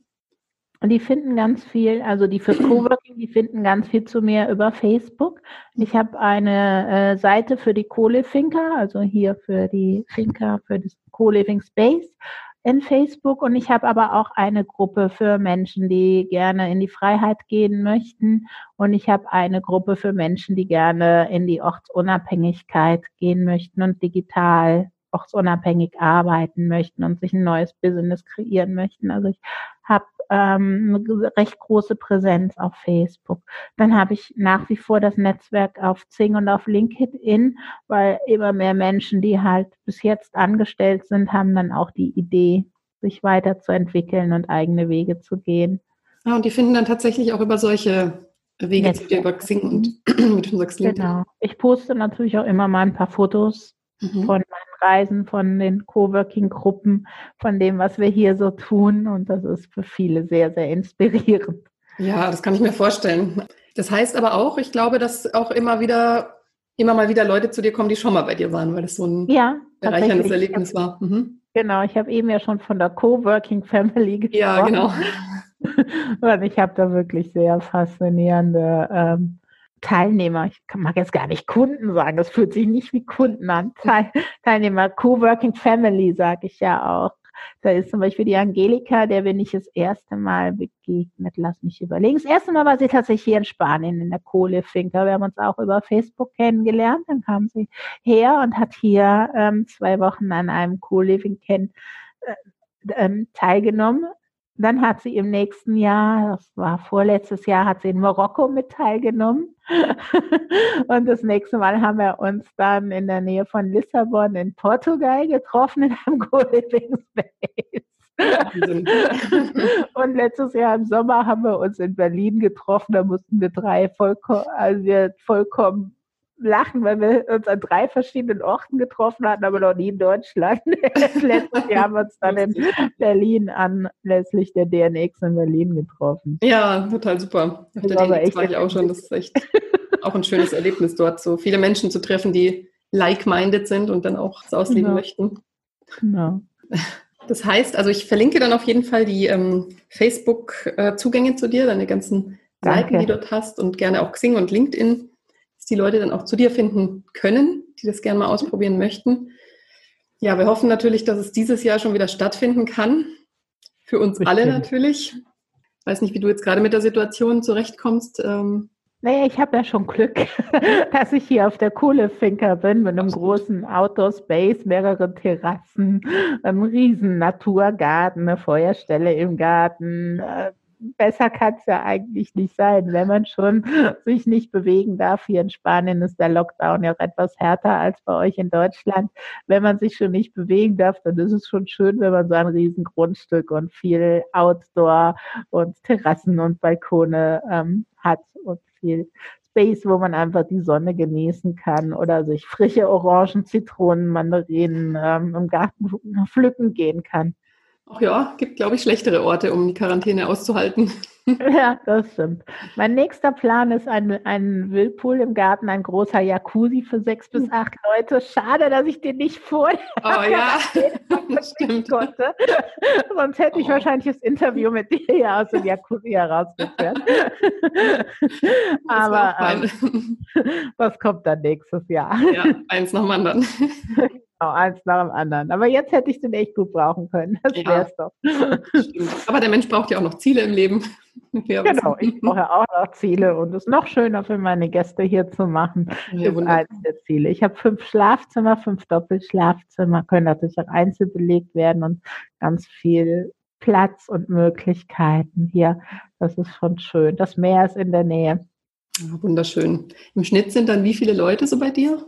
Und die finden ganz viel, also die für Coworking, die finden ganz viel zu mir über Facebook. Ich habe eine äh, Seite für die Co-Living-Finker, also hier für die Finker, für das Co-Living Space in Facebook und ich habe aber auch eine Gruppe für Menschen, die gerne in die Freiheit gehen möchten und ich habe eine Gruppe für Menschen, die gerne in die Ortsunabhängigkeit gehen möchten und digital ortsunabhängig arbeiten möchten und sich ein neues Business kreieren möchten. Also ich ähm, eine recht große Präsenz auf Facebook. Dann habe ich nach wie vor das Netzwerk auf Zing und auf LinkedIn, weil immer mehr Menschen, die halt bis jetzt angestellt sind, haben dann auch die Idee, sich weiterzuentwickeln und eigene Wege zu gehen. Ja, und die finden dann tatsächlich auch über solche Wege zu dir über Xing und du sagst, LinkedIn. Genau. Ich poste natürlich auch immer mal ein paar Fotos mhm. von meinen Reisen, von den Coworking-Gruppen, von dem, was wir hier so tun. Und das ist für viele sehr, sehr inspirierend. Ja, das kann ich mir vorstellen. Das heißt aber auch, ich glaube, dass auch immer wieder, immer mal wieder Leute zu dir kommen, die schon mal bei dir waren, weil das so ein ja, bereicherndes Erlebnis war. Mhm. Genau, ich habe eben ja schon von der Coworking Family gesprochen. Ja, genau. Und ich habe da wirklich sehr faszinierende ähm, Teilnehmer, ich mag jetzt gar nicht Kunden sagen, das fühlt sich nicht wie Kunden an. Teil, Teilnehmer, Co-working Family sage ich ja auch. Da ist zum Beispiel die Angelika, der bin ich das erste Mal begegnet. Lass mich überlegen. Das erste Mal war sie tatsächlich hier in Spanien in der Kohlefinker. Wir haben uns auch über Facebook kennengelernt. Dann kam sie her und hat hier ähm, zwei Wochen an einem Co-Living äh, ähm, teilgenommen. Dann hat sie im nächsten Jahr, das war vorletztes Jahr, hat sie in Marokko mit teilgenommen. und das nächste Mal haben wir uns dann in der Nähe von Lissabon in Portugal getroffen in einem Co-Living Space. und letztes Jahr im Sommer haben wir uns in Berlin getroffen. Da mussten wir drei vollkommen, also wir vollkommen lachen, weil wir uns an drei verschiedenen Orten getroffen hatten, aber noch nie in Deutschland. Letztes Jahr haben wir uns dann in Berlin anlässlich der DNX in Berlin getroffen. Ja, total super. Auf der DNX war ich auch schon. Das ist echt auch ein schönes Erlebnis dort, so viele Menschen zu treffen, die like-minded sind und dann auch das ausleben genau. möchten. Genau. Das heißt, also ich verlinke dann auf jeden Fall die ähm, Facebook-Zugänge zu dir, deine ganzen Seiten, die du dort hast und gerne auch Xing und LinkedIn die Leute dann auch zu dir finden können, die das gerne mal ausprobieren möchten. Ja, wir hoffen natürlich, dass es dieses Jahr schon wieder stattfinden kann. Für uns Bestimmt. alle natürlich. Ich weiß nicht, wie du jetzt gerade mit der Situation zurechtkommst. Ähm, naja, ich habe ja schon Glück, dass ich hier auf der Kohlefinker bin mit einem Absolut. großen Outdoor Space, mehrere Terrassen, einem riesen Naturgarten, eine Feuerstelle im Garten, äh, besser kann es ja eigentlich nicht sein, wenn man schon sich nicht bewegen darf. Hier in Spanien ist der Lockdown ja auch etwas härter als bei euch in Deutschland. Wenn man sich schon nicht bewegen darf, dann ist es schon schön, wenn man so ein riesen Grundstück und viel Outdoor und Terrassen und Balkone ähm, hat und viel Space, wo man einfach die Sonne genießen kann oder sich frische Orangen, Zitronen, Mandarinen ähm, im Garten pflücken gehen kann. Ach ja, gibt, glaube ich, schlechtere Orte, um die Quarantäne auszuhalten. Ja, das stimmt. Mein nächster Plan ist ein, ein Wildpool im Garten, ein großer Jacuzzi für sechs bis hm. acht Leute. Schade, dass ich den nicht vor oh, ja. stimmt. konnte. Sonst hätte ich oh. wahrscheinlich das Interview mit dir hier aus dem Jacuzzi herausgeführt. Aber ähm, was kommt dann nächstes Jahr? Ja, eins nach dem anderen. Genau, eins nach dem anderen. Aber jetzt hätte ich den echt gut brauchen können. Das ja, wäre es doch. Stimmt. Aber der Mensch braucht ja auch noch Ziele im Leben. genau, ich brauche auch noch Ziele und es ist noch schöner für meine Gäste hier zu machen. Ja, ist eines der Ziele. Ich habe fünf Schlafzimmer, fünf Doppelschlafzimmer, können natürlich auch einzeln belegt werden und ganz viel Platz und Möglichkeiten hier. Das ist schon schön. Das Meer ist in der Nähe. Ja, wunderschön. Im Schnitt sind dann wie viele Leute so bei dir?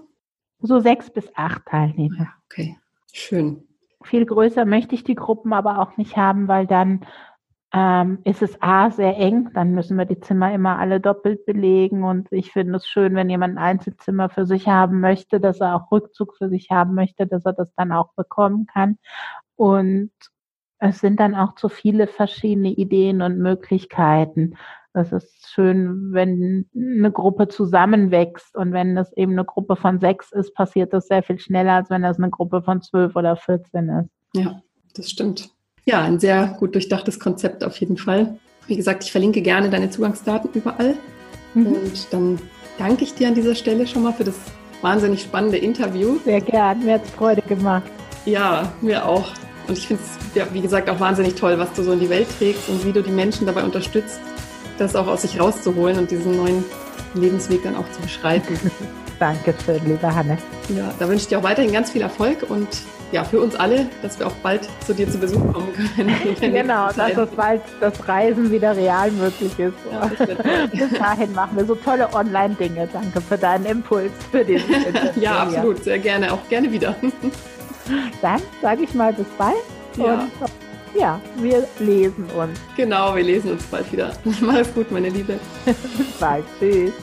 So sechs bis acht Teilnehmer. Okay, schön. Viel größer möchte ich die Gruppen aber auch nicht haben, weil dann ähm, ist es A sehr eng, dann müssen wir die Zimmer immer alle doppelt belegen und ich finde es schön, wenn jemand ein Einzelzimmer für sich haben möchte, dass er auch Rückzug für sich haben möchte, dass er das dann auch bekommen kann. Und es sind dann auch zu viele verschiedene Ideen und Möglichkeiten. Es ist schön, wenn eine Gruppe zusammenwächst und wenn das eben eine Gruppe von sechs ist, passiert das sehr viel schneller, als wenn das eine Gruppe von zwölf oder vierzehn ist. Ja, das stimmt. Ja, ein sehr gut durchdachtes Konzept auf jeden Fall. Wie gesagt, ich verlinke gerne deine Zugangsdaten überall. Mhm. Und dann danke ich dir an dieser Stelle schon mal für das wahnsinnig spannende Interview. Sehr gern, mir hat es Freude gemacht. Ja, mir auch. Und ich finde es, ja, wie gesagt, auch wahnsinnig toll, was du so in die Welt trägst und wie du die Menschen dabei unterstützt, das auch aus sich rauszuholen und diesen neuen Lebensweg dann auch zu beschreiten. Dankeschön, liebe Hanne. Ja, da wünsche ich dir auch weiterhin ganz viel Erfolg und ja, für uns alle, dass wir auch bald zu dir zu Besuch kommen können. genau, dass es bald das Reisen wieder real möglich ist. Ja, Bis dahin machen wir so tolle Online-Dinge. Danke für deinen Impuls für diesen Ja, absolut, sehr gerne, auch gerne wieder. Dann sage ich mal bis bald. Ja. Und ja, wir lesen uns. Genau, wir lesen uns bald wieder. Mach es gut, meine Liebe. bis bald. Tschüss.